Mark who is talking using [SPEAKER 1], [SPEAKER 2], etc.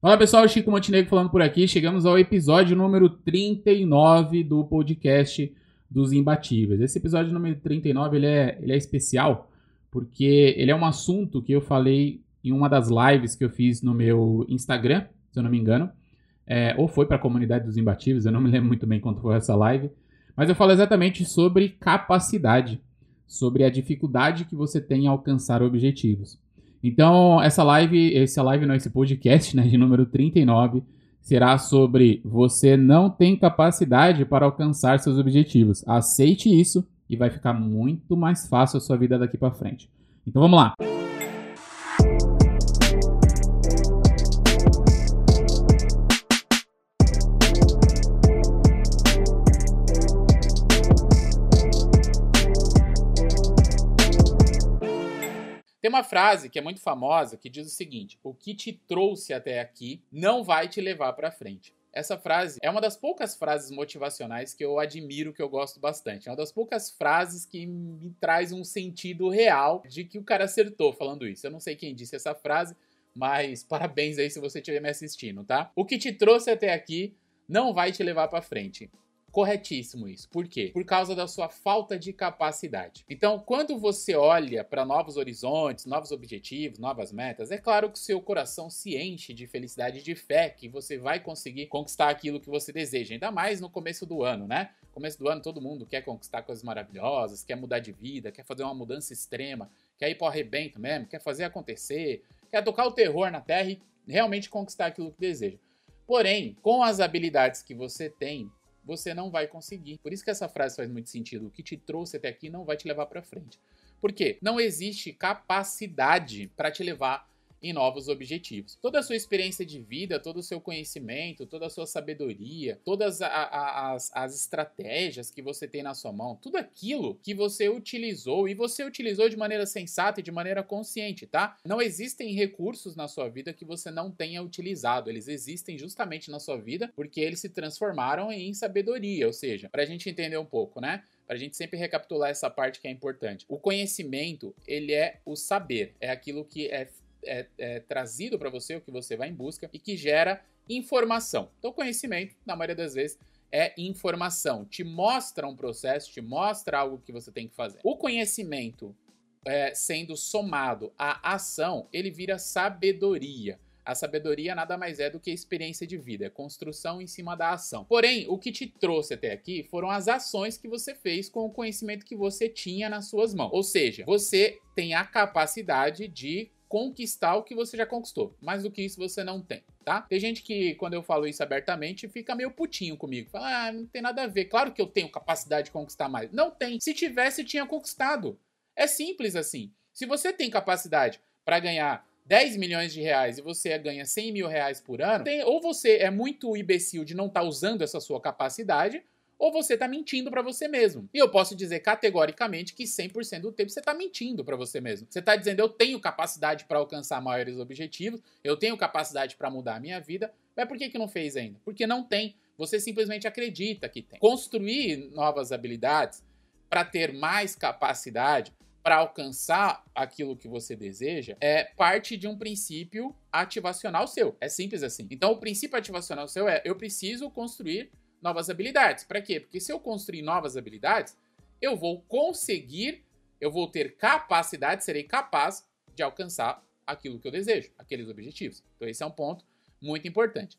[SPEAKER 1] Fala pessoal, Chico Montenegro falando por aqui. Chegamos ao episódio número 39 do podcast dos Imbatíveis. Esse episódio número 39 ele é, ele é especial porque ele é um assunto que eu falei em uma das lives que eu fiz no meu Instagram, se eu não me engano. É, ou foi para a comunidade dos Imbatíveis, eu não me lembro muito bem quando foi essa live. Mas eu falo exatamente sobre capacidade, sobre a dificuldade que você tem em alcançar objetivos. Então, essa live, essa live não, esse podcast, né, de número 39, será sobre você não tem capacidade para alcançar seus objetivos. Aceite isso e vai ficar muito mais fácil a sua vida daqui para frente. Então, vamos lá. Tem uma frase que é muito famosa que diz o seguinte: o que te trouxe até aqui não vai te levar para frente. Essa frase é uma das poucas frases motivacionais que eu admiro, que eu gosto bastante. É uma das poucas frases que me traz um sentido real de que o cara acertou falando isso. Eu não sei quem disse essa frase, mas parabéns aí se você estiver me assistindo, tá? O que te trouxe até aqui não vai te levar para frente corretíssimo isso. Por quê? Por causa da sua falta de capacidade. Então, quando você olha para novos horizontes, novos objetivos, novas metas, é claro que o seu coração se enche de felicidade e de fé que você vai conseguir conquistar aquilo que você deseja, ainda mais no começo do ano, né? Começo do ano todo mundo quer conquistar coisas maravilhosas, quer mudar de vida, quer fazer uma mudança extrema, quer ir para o arrebento mesmo, quer fazer acontecer, quer tocar o terror na terra e realmente conquistar aquilo que deseja. Porém, com as habilidades que você tem, você não vai conseguir. Por isso que essa frase faz muito sentido. O que te trouxe até aqui não vai te levar para frente. Por quê? Não existe capacidade para te levar em novos objetivos. Toda a sua experiência de vida, todo o seu conhecimento, toda a sua sabedoria, todas a, a, as, as estratégias que você tem na sua mão, tudo aquilo que você utilizou e você utilizou de maneira sensata e de maneira consciente, tá? Não existem recursos na sua vida que você não tenha utilizado. Eles existem justamente na sua vida porque eles se transformaram em sabedoria, ou seja, para a gente entender um pouco, né? para a gente sempre recapitular essa parte que é importante. O conhecimento, ele é o saber, é aquilo que é é, é trazido para você, o que você vai em busca e que gera informação. Então, conhecimento, na maioria das vezes, é informação. Te mostra um processo, te mostra algo que você tem que fazer. O conhecimento é, sendo somado à ação, ele vira sabedoria. A sabedoria nada mais é do que experiência de vida, é construção em cima da ação. Porém, o que te trouxe até aqui foram as ações que você fez com o conhecimento que você tinha nas suas mãos. Ou seja, você tem a capacidade de conquistar o que você já conquistou. Mais do que isso você não tem, tá? Tem gente que, quando eu falo isso abertamente, fica meio putinho comigo. Fala, ah, não tem nada a ver. Claro que eu tenho capacidade de conquistar mais. Não tem. Se tivesse, tinha conquistado. É simples assim. Se você tem capacidade para ganhar 10 milhões de reais e você ganha 100 mil reais por ano, tem, ou você é muito imbecil de não estar tá usando essa sua capacidade, ou você está mentindo para você mesmo. E eu posso dizer categoricamente que 100% do tempo você está mentindo para você mesmo. Você está dizendo eu tenho capacidade para alcançar maiores objetivos, eu tenho capacidade para mudar a minha vida, mas por que, que não fez ainda? Porque não tem. Você simplesmente acredita que tem. Construir novas habilidades para ter mais capacidade para alcançar aquilo que você deseja é parte de um princípio ativacional seu. É simples assim. Então, o princípio ativacional seu é: eu preciso construir novas habilidades. Para quê? Porque se eu construir novas habilidades, eu vou conseguir, eu vou ter capacidade, serei capaz de alcançar aquilo que eu desejo, aqueles objetivos. Então esse é um ponto muito importante.